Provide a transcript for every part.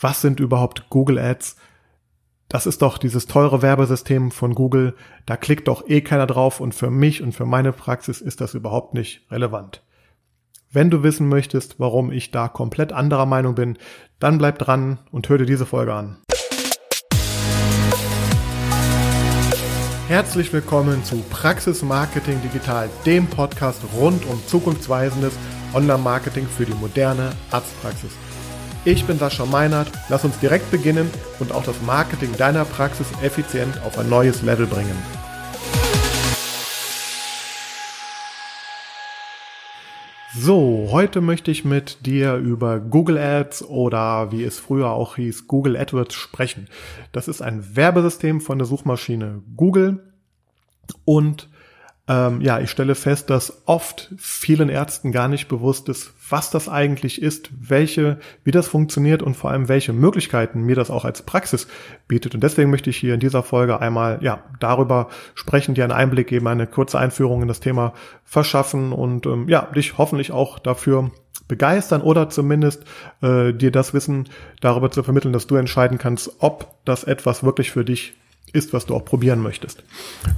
was sind überhaupt Google Ads? Das ist doch dieses teure Werbesystem von Google, da klickt doch eh keiner drauf und für mich und für meine Praxis ist das überhaupt nicht relevant. Wenn du wissen möchtest, warum ich da komplett anderer Meinung bin, dann bleib dran und hör dir diese Folge an. Herzlich willkommen zu Praxis Marketing Digital, dem Podcast rund um zukunftsweisendes Online-Marketing für die moderne Arztpraxis. Ich bin Sascha Meinert. Lass uns direkt beginnen und auch das Marketing deiner Praxis effizient auf ein neues Level bringen. So, heute möchte ich mit dir über Google Ads oder wie es früher auch hieß, Google AdWords sprechen. Das ist ein Werbesystem von der Suchmaschine Google und ähm, ja, ich stelle fest, dass oft vielen Ärzten gar nicht bewusst ist, was das eigentlich ist, welche, wie das funktioniert und vor allem welche Möglichkeiten mir das auch als Praxis bietet. Und deswegen möchte ich hier in dieser Folge einmal ja darüber sprechen, dir einen Einblick geben, eine kurze Einführung in das Thema verschaffen und ähm, ja dich hoffentlich auch dafür begeistern oder zumindest äh, dir das Wissen darüber zu vermitteln, dass du entscheiden kannst, ob das etwas wirklich für dich ist, was du auch probieren möchtest.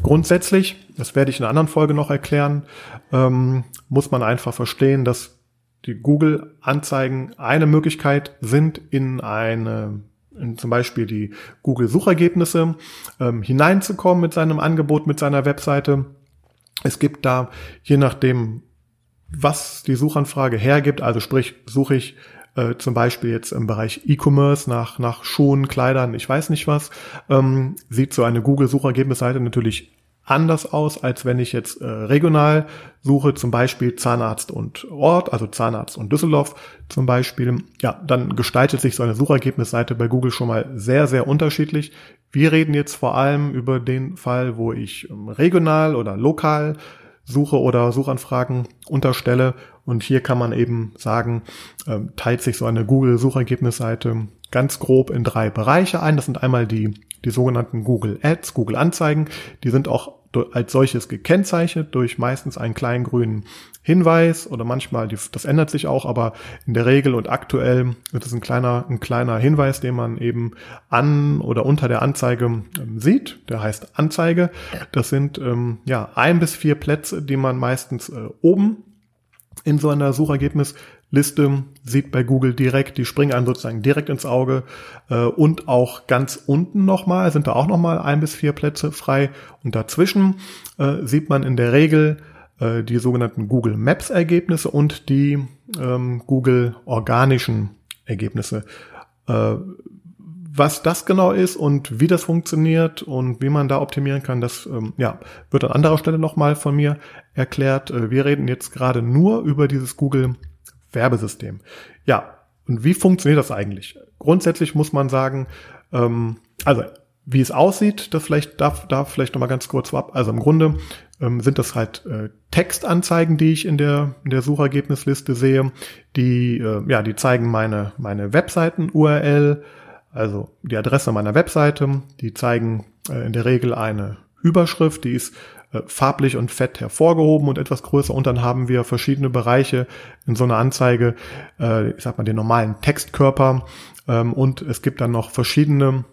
Grundsätzlich, das werde ich in einer anderen Folge noch erklären, ähm, muss man einfach verstehen, dass die Google-Anzeigen eine Möglichkeit sind, in eine in zum Beispiel die Google-Suchergebnisse ähm, hineinzukommen mit seinem Angebot, mit seiner Webseite. Es gibt da, je nachdem, was die Suchanfrage hergibt, also sprich, suche ich äh, zum Beispiel jetzt im Bereich E-Commerce nach, nach Schuhen, Kleidern, ich weiß nicht was, ähm, sieht so eine Google-Suchergebnisseite natürlich anders aus, als wenn ich jetzt äh, regional suche, zum Beispiel Zahnarzt und Ort, also Zahnarzt und Düsseldorf zum Beispiel. Ja, dann gestaltet sich so eine Suchergebnisseite bei Google schon mal sehr, sehr unterschiedlich. Wir reden jetzt vor allem über den Fall, wo ich ähm, regional oder lokal suche oder Suchanfragen unterstelle und hier kann man eben sagen, ähm, teilt sich so eine Google-Suchergebnisseite ganz grob in drei Bereiche ein. Das sind einmal die, die sogenannten Google Ads, Google Anzeigen. Die sind auch als solches gekennzeichnet durch meistens einen kleinen grünen Hinweis oder manchmal, die, das ändert sich auch, aber in der Regel und aktuell wird es ein kleiner, ein kleiner Hinweis, den man eben an oder unter der Anzeige ähm, sieht. Der heißt Anzeige. Das sind ähm, ja ein bis vier Plätze, die man meistens äh, oben in so einer Suchergebnisliste sieht bei Google direkt, die springen einem sozusagen direkt ins Auge äh, und auch ganz unten nochmal sind da auch nochmal ein bis vier Plätze frei und dazwischen äh, sieht man in der Regel äh, die sogenannten Google Maps Ergebnisse und die ähm, Google organischen Ergebnisse. Äh, was das genau ist und wie das funktioniert und wie man da optimieren kann, das ähm, ja, wird an anderer Stelle nochmal von mir erklärt. Äh, wir reden jetzt gerade nur über dieses Google Werbesystem. Ja, und wie funktioniert das eigentlich? Grundsätzlich muss man sagen, ähm, also wie es aussieht, das vielleicht darf, darf vielleicht nochmal ganz kurz vorab. Also im Grunde ähm, sind das halt äh, Textanzeigen, die ich in der, in der Suchergebnisliste sehe. Die, äh, ja, die zeigen meine, meine Webseiten-URL, also die Adresse meiner Webseite, die zeigen äh, in der Regel eine Überschrift, die ist äh, farblich und fett hervorgehoben und etwas größer und dann haben wir verschiedene Bereiche in so einer Anzeige, äh, ich sag mal den normalen Textkörper ähm, und es gibt dann noch verschiedene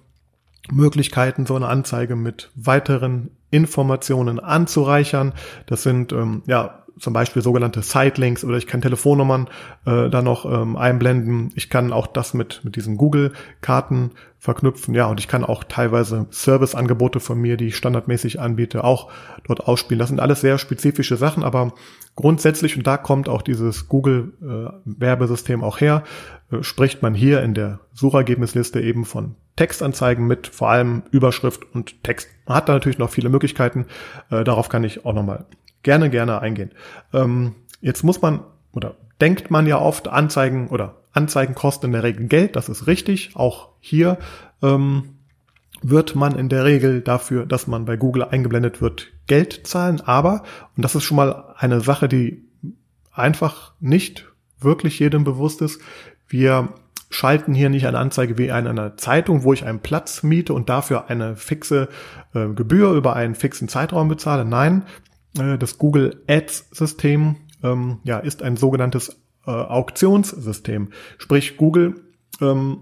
Möglichkeiten, so eine Anzeige mit weiteren Informationen anzureichern. Das sind ähm, ja zum Beispiel sogenannte Sitelinks oder ich kann Telefonnummern äh, da noch ähm, einblenden. Ich kann auch das mit, mit diesen Google-Karten verknüpfen. Ja, und ich kann auch teilweise Serviceangebote von mir, die ich standardmäßig anbiete, auch dort ausspielen. Das sind alles sehr spezifische Sachen, aber grundsätzlich, und da kommt auch dieses Google-Werbesystem äh, auch her, äh, spricht man hier in der Suchergebnisliste eben von Textanzeigen mit vor allem Überschrift und Text. Man hat da natürlich noch viele Möglichkeiten. Äh, darauf kann ich auch nochmal gerne, gerne eingehen. Ähm, jetzt muss man oder denkt man ja oft, Anzeigen oder Anzeigen kosten in der Regel Geld, das ist richtig. Auch hier ähm, wird man in der Regel dafür, dass man bei Google eingeblendet wird, Geld zahlen. Aber, und das ist schon mal eine Sache, die einfach nicht wirklich jedem bewusst ist, wir schalten hier nicht eine Anzeige wie in einer Zeitung, wo ich einen Platz miete und dafür eine fixe äh, Gebühr über einen fixen Zeitraum bezahle. Nein, das Google Ads System ähm, ja, ist ein sogenanntes äh, Auktionssystem. Sprich, Google ähm,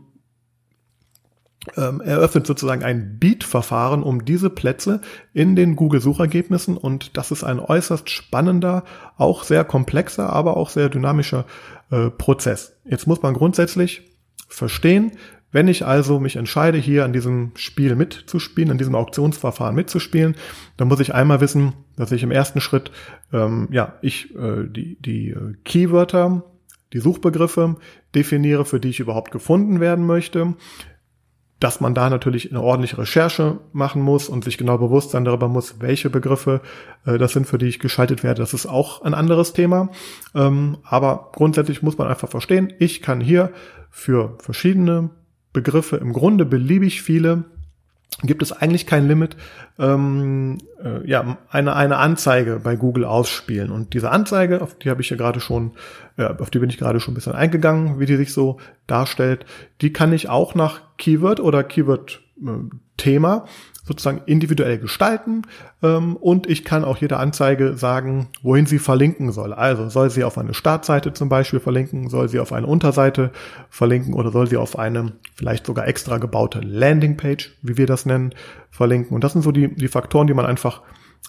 ähm, eröffnet sozusagen ein Beat-Verfahren um diese Plätze in den Google-Suchergebnissen und das ist ein äußerst spannender, auch sehr komplexer, aber auch sehr dynamischer äh, Prozess. Jetzt muss man grundsätzlich verstehen, wenn ich also mich entscheide, hier an diesem Spiel mitzuspielen, an diesem Auktionsverfahren mitzuspielen, dann muss ich einmal wissen, dass ich im ersten Schritt, ähm, ja, ich äh, die, die äh, Keywörter, die Suchbegriffe definiere, für die ich überhaupt gefunden werden möchte dass man da natürlich eine ordentliche Recherche machen muss und sich genau bewusst sein darüber muss, welche Begriffe äh, das sind, für die ich geschaltet werde. Das ist auch ein anderes Thema. Ähm, aber grundsätzlich muss man einfach verstehen, ich kann hier für verschiedene Begriffe im Grunde beliebig viele gibt es eigentlich kein Limit, ähm, äh, ja, eine, eine Anzeige bei Google ausspielen. Und diese Anzeige, auf die habe ich ja gerade schon, äh, auf die bin ich gerade schon ein bisschen eingegangen, wie die sich so darstellt, die kann ich auch nach Keyword oder Keyword-Thema äh, sozusagen individuell gestalten ähm, und ich kann auch jeder Anzeige sagen, wohin sie verlinken soll. Also soll sie auf eine Startseite zum Beispiel verlinken, soll sie auf eine Unterseite verlinken oder soll sie auf eine vielleicht sogar extra gebaute Landingpage, wie wir das nennen, verlinken. Und das sind so die, die Faktoren, die man einfach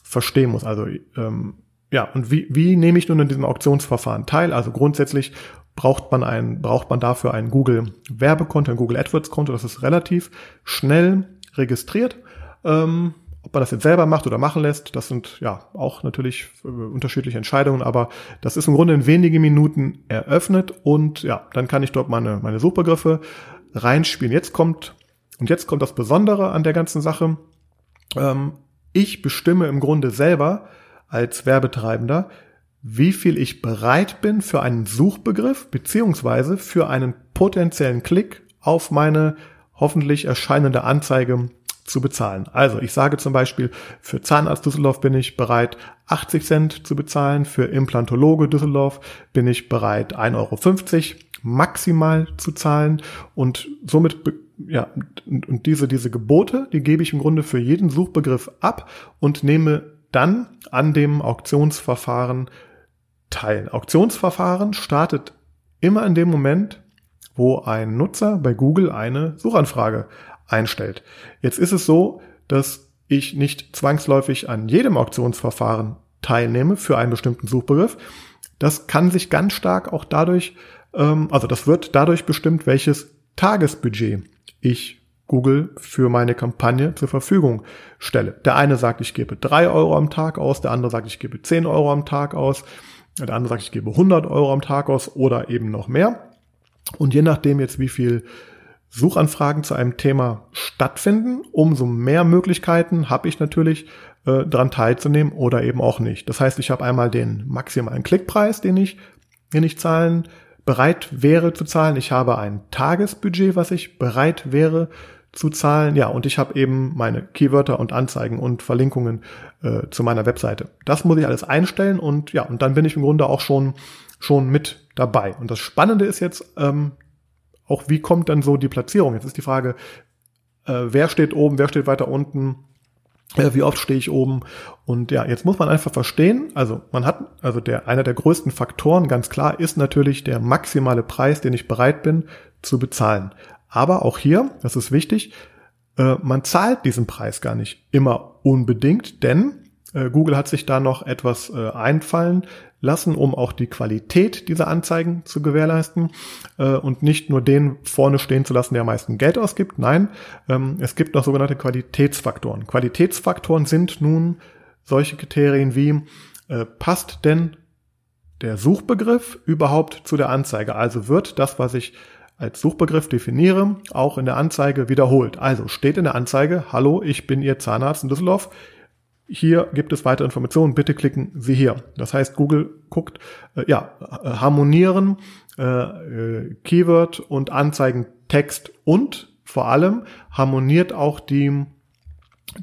verstehen muss. Also ähm, ja, und wie, wie nehme ich nun in diesem Auktionsverfahren teil? Also grundsätzlich braucht man ein, braucht man dafür ein Google Werbekonto, ein Google AdWords Konto. Das ist relativ schnell registriert ähm, ob man das jetzt selber macht oder machen lässt, das sind ja auch natürlich äh, unterschiedliche Entscheidungen, aber das ist im Grunde in wenigen Minuten eröffnet und ja, dann kann ich dort meine, meine Suchbegriffe reinspielen. Jetzt kommt, und jetzt kommt das Besondere an der ganzen Sache. Ähm, ich bestimme im Grunde selber als Werbetreibender, wie viel ich bereit bin für einen Suchbegriff beziehungsweise für einen potenziellen Klick auf meine hoffentlich erscheinende Anzeige zu bezahlen. Also ich sage zum Beispiel, für Zahnarzt Düsseldorf bin ich bereit, 80 Cent zu bezahlen, für Implantologe Düsseldorf bin ich bereit, 1,50 Euro maximal zu zahlen und somit ja, und diese, diese Gebote, die gebe ich im Grunde für jeden Suchbegriff ab und nehme dann an dem Auktionsverfahren teil. Auktionsverfahren startet immer in dem Moment, wo ein Nutzer bei Google eine Suchanfrage einstellt. Jetzt ist es so, dass ich nicht zwangsläufig an jedem Auktionsverfahren teilnehme für einen bestimmten Suchbegriff. Das kann sich ganz stark auch dadurch, ähm, also das wird dadurch bestimmt, welches Tagesbudget ich Google für meine Kampagne zur Verfügung stelle. Der eine sagt, ich gebe drei Euro am Tag aus, der andere sagt, ich gebe zehn Euro am Tag aus, der andere sagt, ich gebe 100 Euro am Tag aus oder eben noch mehr. Und je nachdem jetzt, wie viel Suchanfragen zu einem Thema stattfinden, umso mehr Möglichkeiten habe ich natürlich äh, daran teilzunehmen oder eben auch nicht. Das heißt, ich habe einmal den maximalen Klickpreis, den ich, den ich zahlen bereit wäre zu zahlen. Ich habe ein Tagesbudget, was ich bereit wäre zu zahlen. Ja, und ich habe eben meine Keywörter und Anzeigen und Verlinkungen äh, zu meiner Webseite. Das muss ich alles einstellen und ja, und dann bin ich im Grunde auch schon schon mit dabei. Und das Spannende ist jetzt, ähm, auch wie kommt dann so die Platzierung? Jetzt ist die Frage, äh, wer steht oben, wer steht weiter unten, äh, wie oft stehe ich oben? Und ja, jetzt muss man einfach verstehen, also man hat, also der, einer der größten Faktoren, ganz klar, ist natürlich der maximale Preis, den ich bereit bin zu bezahlen. Aber auch hier, das ist wichtig, äh, man zahlt diesen Preis gar nicht immer unbedingt, denn äh, Google hat sich da noch etwas äh, einfallen lassen, um auch die Qualität dieser Anzeigen zu gewährleisten äh, und nicht nur den vorne stehen zu lassen, der am meisten Geld ausgibt. Nein, ähm, es gibt noch sogenannte Qualitätsfaktoren. Qualitätsfaktoren sind nun solche Kriterien wie, äh, passt denn der Suchbegriff überhaupt zu der Anzeige? Also wird das, was ich als Suchbegriff definiere, auch in der Anzeige wiederholt. Also steht in der Anzeige, hallo, ich bin Ihr Zahnarzt in Düsseldorf, hier gibt es weitere Informationen, bitte klicken Sie hier. Das heißt, Google guckt, äh, ja, äh, harmonieren äh, äh, Keyword und Anzeigen Text und vor allem harmoniert auch die,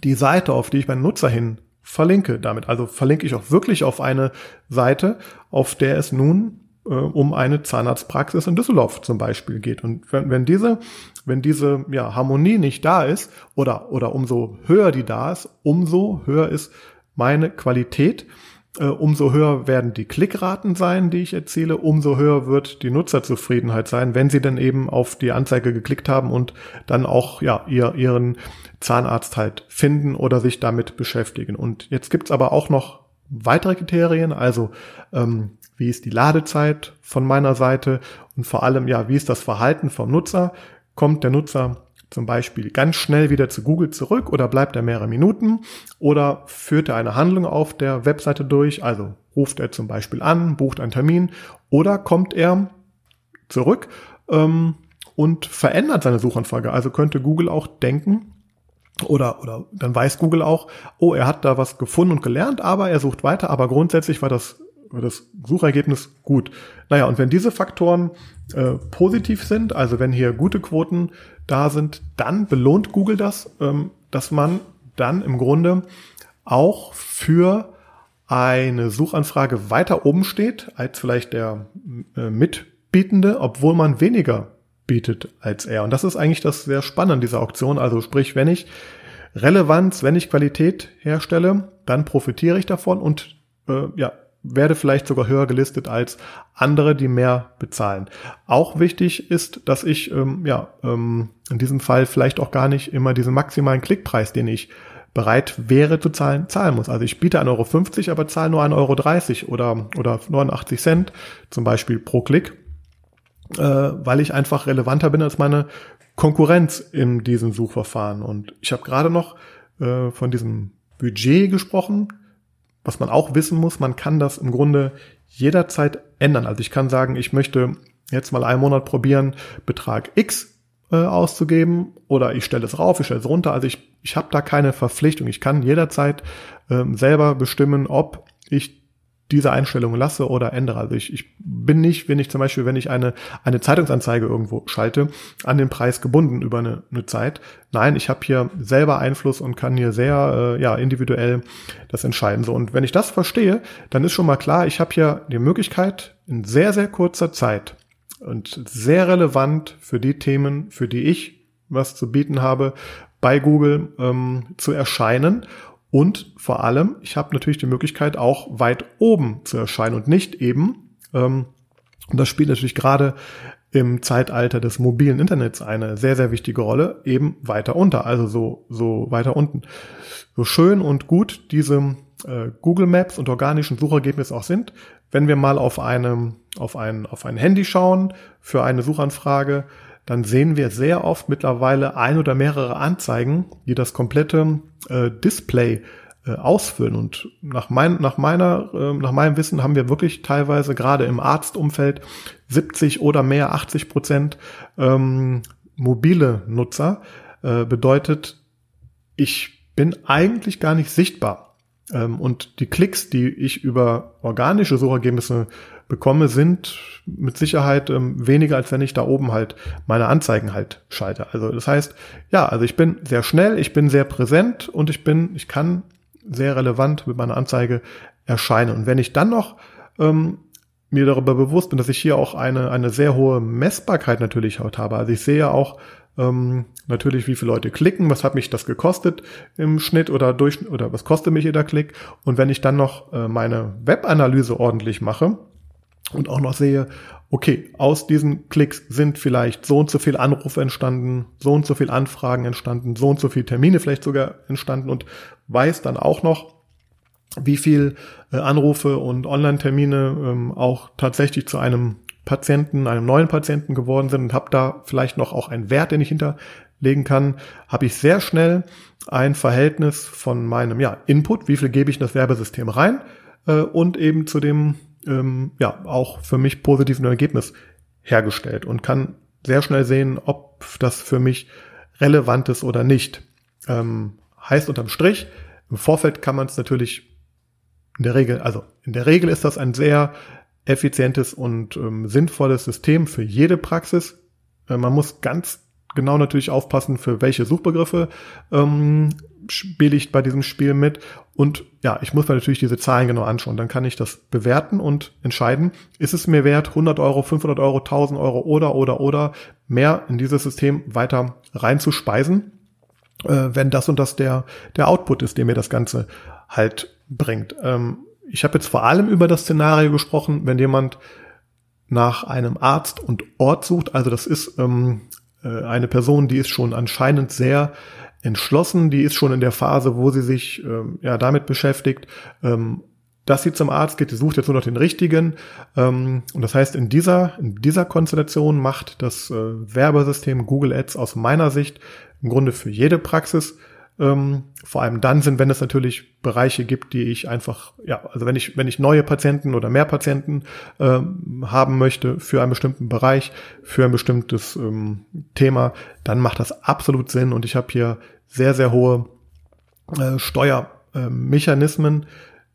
die Seite, auf die ich meinen Nutzer hin verlinke damit. Also verlinke ich auch wirklich auf eine Seite, auf der es nun äh, um eine Zahnarztpraxis in Düsseldorf zum Beispiel geht. Und wenn, wenn diese, wenn diese ja, Harmonie nicht da ist oder, oder umso höher die da ist, umso höher ist meine Qualität äh, umso höher werden die Klickraten sein, die ich erziele, umso höher wird die Nutzerzufriedenheit sein, wenn sie dann eben auf die Anzeige geklickt haben und dann auch ja ihr, ihren Zahnarzt halt finden oder sich damit beschäftigen. Und jetzt gibt's aber auch noch weitere Kriterien, also ähm, wie ist die Ladezeit von meiner Seite und vor allem ja, wie ist das Verhalten vom Nutzer? Kommt der Nutzer zum Beispiel ganz schnell wieder zu Google zurück oder bleibt er mehrere Minuten oder führt er eine Handlung auf der Webseite durch, also ruft er zum Beispiel an, bucht einen Termin oder kommt er zurück ähm, und verändert seine Suchanfrage. Also könnte Google auch denken, oder, oder dann weiß Google auch, oh, er hat da was gefunden und gelernt, aber er sucht weiter, aber grundsätzlich war das das Suchergebnis gut. Naja, und wenn diese Faktoren äh, positiv sind, also wenn hier gute Quoten da sind, dann belohnt Google das, ähm, dass man dann im Grunde auch für eine Suchanfrage weiter oben steht als vielleicht der äh, Mitbietende, obwohl man weniger bietet als er. Und das ist eigentlich das sehr Spannende dieser Auktion. Also sprich, wenn ich Relevanz, wenn ich Qualität herstelle, dann profitiere ich davon und äh, ja, werde vielleicht sogar höher gelistet als andere, die mehr bezahlen. Auch wichtig ist, dass ich ähm, ja ähm, in diesem Fall vielleicht auch gar nicht immer diesen maximalen Klickpreis, den ich bereit wäre zu zahlen, zahlen muss. Also ich biete 1,50 Euro, aber zahle nur 1,30 Euro oder, oder 89 Cent zum Beispiel pro Klick, äh, weil ich einfach relevanter bin als meine Konkurrenz in diesem Suchverfahren. Und ich habe gerade noch äh, von diesem Budget gesprochen was man auch wissen muss, man kann das im Grunde jederzeit ändern. Also ich kann sagen, ich möchte jetzt mal einen Monat probieren, Betrag X äh, auszugeben oder ich stelle es rauf, ich stelle es runter. Also ich, ich habe da keine Verpflichtung. Ich kann jederzeit ähm, selber bestimmen, ob ich diese Einstellung lasse oder ändere. Also ich, ich bin nicht, wenn ich zum Beispiel, wenn ich eine, eine Zeitungsanzeige irgendwo schalte, an den Preis gebunden über eine, eine Zeit. Nein, ich habe hier selber Einfluss und kann hier sehr äh, ja, individuell das entscheiden. So, und wenn ich das verstehe, dann ist schon mal klar, ich habe hier die Möglichkeit, in sehr, sehr kurzer Zeit und sehr relevant für die Themen, für die ich was zu bieten habe, bei Google ähm, zu erscheinen und vor allem, ich habe natürlich die Möglichkeit, auch weit oben zu erscheinen und nicht eben, ähm, und das spielt natürlich gerade im Zeitalter des mobilen Internets eine sehr, sehr wichtige Rolle, eben weiter unter, also so, so weiter unten. So schön und gut diese äh, Google Maps und organischen Suchergebnisse auch sind, wenn wir mal auf einem, auf ein, auf ein Handy schauen für eine Suchanfrage, dann sehen wir sehr oft mittlerweile ein oder mehrere Anzeigen, die das komplette äh, Display äh, ausfüllen. Und nach, mein, nach, meiner, äh, nach meinem Wissen haben wir wirklich teilweise gerade im Arztumfeld 70 oder mehr, 80 Prozent ähm, mobile Nutzer. Äh, bedeutet, ich bin eigentlich gar nicht sichtbar. Ähm, und die Klicks, die ich über organische Suchergebnisse bekomme, sind mit Sicherheit ähm, weniger, als wenn ich da oben halt meine Anzeigen halt schalte. Also das heißt, ja, also ich bin sehr schnell, ich bin sehr präsent und ich bin, ich kann sehr relevant mit meiner Anzeige erscheinen. Und wenn ich dann noch ähm, mir darüber bewusst bin, dass ich hier auch eine, eine sehr hohe Messbarkeit natürlich heute habe. Also ich sehe ja auch ähm, natürlich, wie viele Leute klicken, was hat mich das gekostet im Schnitt oder durch oder was kostet mich jeder Klick. Und wenn ich dann noch äh, meine Webanalyse ordentlich mache, und auch noch sehe, okay, aus diesen Klicks sind vielleicht so und so viel Anrufe entstanden, so und so viel Anfragen entstanden, so und so viele Termine vielleicht sogar entstanden und weiß dann auch noch, wie viel äh, Anrufe und Online-Termine ähm, auch tatsächlich zu einem Patienten, einem neuen Patienten geworden sind und habe da vielleicht noch auch einen Wert, den ich hinterlegen kann, habe ich sehr schnell ein Verhältnis von meinem ja, Input, wie viel gebe ich in das Werbesystem rein äh, und eben zu dem ähm, ja auch für mich positiven Ergebnis hergestellt und kann sehr schnell sehen, ob das für mich relevant ist oder nicht. Ähm, heißt unterm Strich, im Vorfeld kann man es natürlich in der Regel, also in der Regel ist das ein sehr effizientes und ähm, sinnvolles System für jede Praxis. Äh, man muss ganz genau natürlich aufpassen, für welche Suchbegriffe ähm, spiele ich bei diesem Spiel mit. Und ja, ich muss mir natürlich diese Zahlen genau anschauen. Dann kann ich das bewerten und entscheiden, ist es mir wert, 100 Euro, 500 Euro, 1000 Euro oder, oder, oder mehr in dieses System weiter reinzuspeisen, äh, wenn das und das der, der Output ist, der mir das Ganze halt bringt. Ähm, ich habe jetzt vor allem über das Szenario gesprochen, wenn jemand nach einem Arzt und Ort sucht. Also das ist ähm, äh, eine Person, die ist schon anscheinend sehr entschlossen, die ist schon in der Phase, wo sie sich ähm, ja damit beschäftigt, ähm, dass sie zum Arzt geht, die sucht jetzt nur noch den richtigen. Ähm, und das heißt, in dieser, in dieser Konstellation macht das äh, Werbesystem Google Ads aus meiner Sicht im Grunde für jede Praxis ähm, vor allem dann sind, wenn es natürlich Bereiche gibt, die ich einfach, ja, also wenn ich, wenn ich neue Patienten oder mehr Patienten ähm, haben möchte für einen bestimmten Bereich, für ein bestimmtes ähm, Thema, dann macht das absolut Sinn und ich habe hier sehr, sehr hohe äh, Steuermechanismen.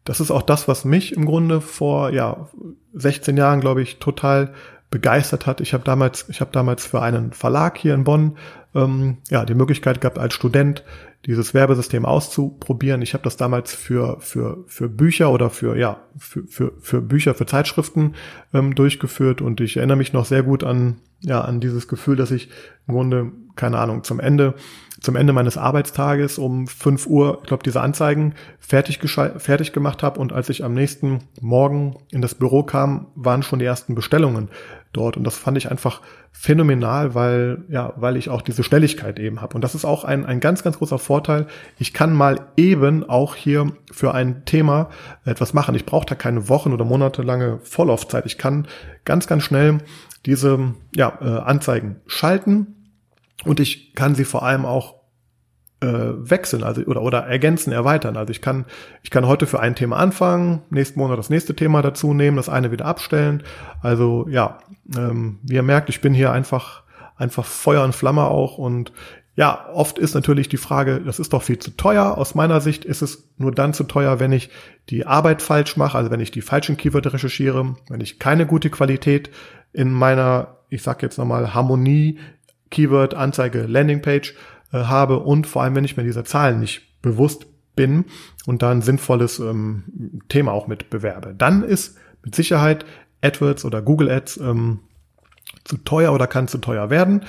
das ist auch das, was mich im Grunde vor ja 16 Jahren, glaube ich, total begeistert hat. Ich habe damals, ich habe damals für einen Verlag hier in Bonn ähm, ja die Möglichkeit gehabt, als Student dieses Werbesystem auszuprobieren. Ich habe das damals für, für, für Bücher oder für, ja, für, für, für Bücher, für Zeitschriften ähm, durchgeführt und ich erinnere mich noch sehr gut an, ja, an dieses Gefühl, dass ich im Grunde, keine Ahnung, zum Ende, zum Ende meines Arbeitstages um fünf Uhr, ich glaube, diese Anzeigen fertig, fertig gemacht habe und als ich am nächsten Morgen in das Büro kam, waren schon die ersten Bestellungen dort. Und das fand ich einfach phänomenal, weil, ja, weil ich auch diese Schnelligkeit eben habe. Und das ist auch ein, ein ganz, ganz großer Vorteil. Ich kann mal eben auch hier für ein Thema etwas machen. Ich brauche da keine Wochen oder monatelange Vorlaufzeit. Ich kann ganz, ganz schnell diese ja, äh, Anzeigen schalten und ich kann sie vor allem auch äh, wechseln, also oder oder ergänzen, erweitern. Also ich kann ich kann heute für ein Thema anfangen, nächsten Monat das nächste Thema dazu nehmen, das eine wieder abstellen. Also ja, ähm, wie ihr merkt, ich bin hier einfach einfach Feuer und Flamme auch und ja, oft ist natürlich die Frage, das ist doch viel zu teuer. Aus meiner Sicht ist es nur dann zu teuer, wenn ich die Arbeit falsch mache, also wenn ich die falschen Keyword recherchiere, wenn ich keine gute Qualität in meiner, ich sag jetzt nochmal, Harmonie, Keyword, Anzeige, Landingpage äh, habe und vor allem, wenn ich mir dieser Zahlen nicht bewusst bin und da ein sinnvolles ähm, Thema auch mit bewerbe. Dann ist mit Sicherheit AdWords oder Google Ads ähm, zu teuer oder kann zu teuer werden.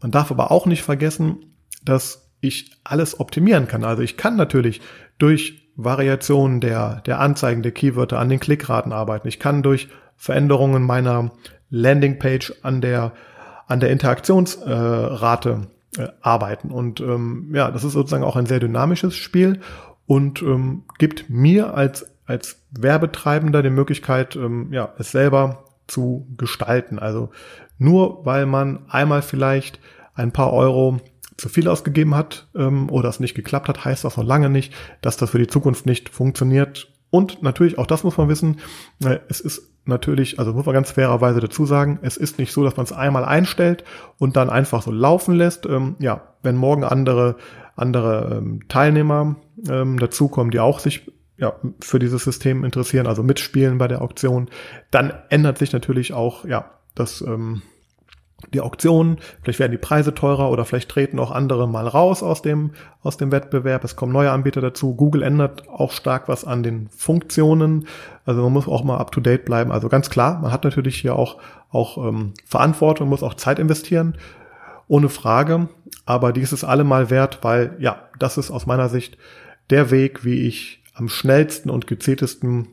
Man darf aber auch nicht vergessen, dass ich alles optimieren kann. Also ich kann natürlich durch Variationen der, der Anzeigen, der Keywörter an den Klickraten arbeiten. Ich kann durch Veränderungen meiner Landingpage an der, an der Interaktionsrate äh, arbeiten. Und ähm, ja, das ist sozusagen auch ein sehr dynamisches Spiel und ähm, gibt mir als, als Werbetreibender die Möglichkeit, ähm, ja, es selber zu gestalten. Also nur weil man einmal vielleicht ein paar Euro zu viel ausgegeben hat ähm, oder es nicht geklappt hat, heißt das noch lange nicht, dass das für die Zukunft nicht funktioniert. Und natürlich, auch das muss man wissen, äh, es ist natürlich, also muss man ganz fairerweise dazu sagen, es ist nicht so, dass man es einmal einstellt und dann einfach so laufen lässt. Ähm, ja, wenn morgen andere, andere ähm, Teilnehmer ähm, dazukommen, die auch sich ja, für dieses System interessieren, also mitspielen bei der Auktion, dann ändert sich natürlich auch ja, das, ähm, die Auktionen, vielleicht werden die Preise teurer oder vielleicht treten auch andere mal raus aus dem, aus dem Wettbewerb. Es kommen neue Anbieter dazu. Google ändert auch stark was an den Funktionen. Also man muss auch mal up to date bleiben. Also ganz klar, man hat natürlich hier auch, auch ähm, Verantwortung, muss auch Zeit investieren. Ohne Frage. Aber dies ist allemal wert, weil ja, das ist aus meiner Sicht der Weg, wie ich am schnellsten und gezieltesten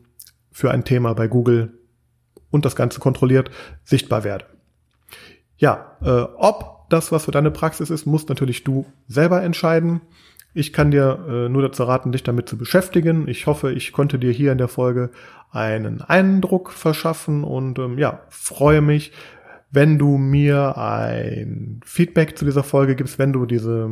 für ein Thema bei Google und das Ganze kontrolliert sichtbar werde. Ja, äh, ob das was für deine Praxis ist, musst natürlich du selber entscheiden. Ich kann dir äh, nur dazu raten, dich damit zu beschäftigen. Ich hoffe, ich konnte dir hier in der Folge einen Eindruck verschaffen und ähm, ja, freue mich, wenn du mir ein Feedback zu dieser Folge gibst, wenn du diese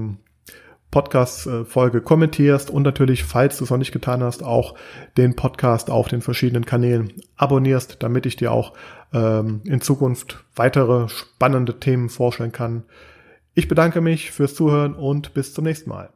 Podcast-Folge kommentierst und natürlich, falls du es noch nicht getan hast, auch den Podcast auf den verschiedenen Kanälen abonnierst, damit ich dir auch ähm, in Zukunft weitere spannende Themen vorstellen kann. Ich bedanke mich fürs Zuhören und bis zum nächsten Mal.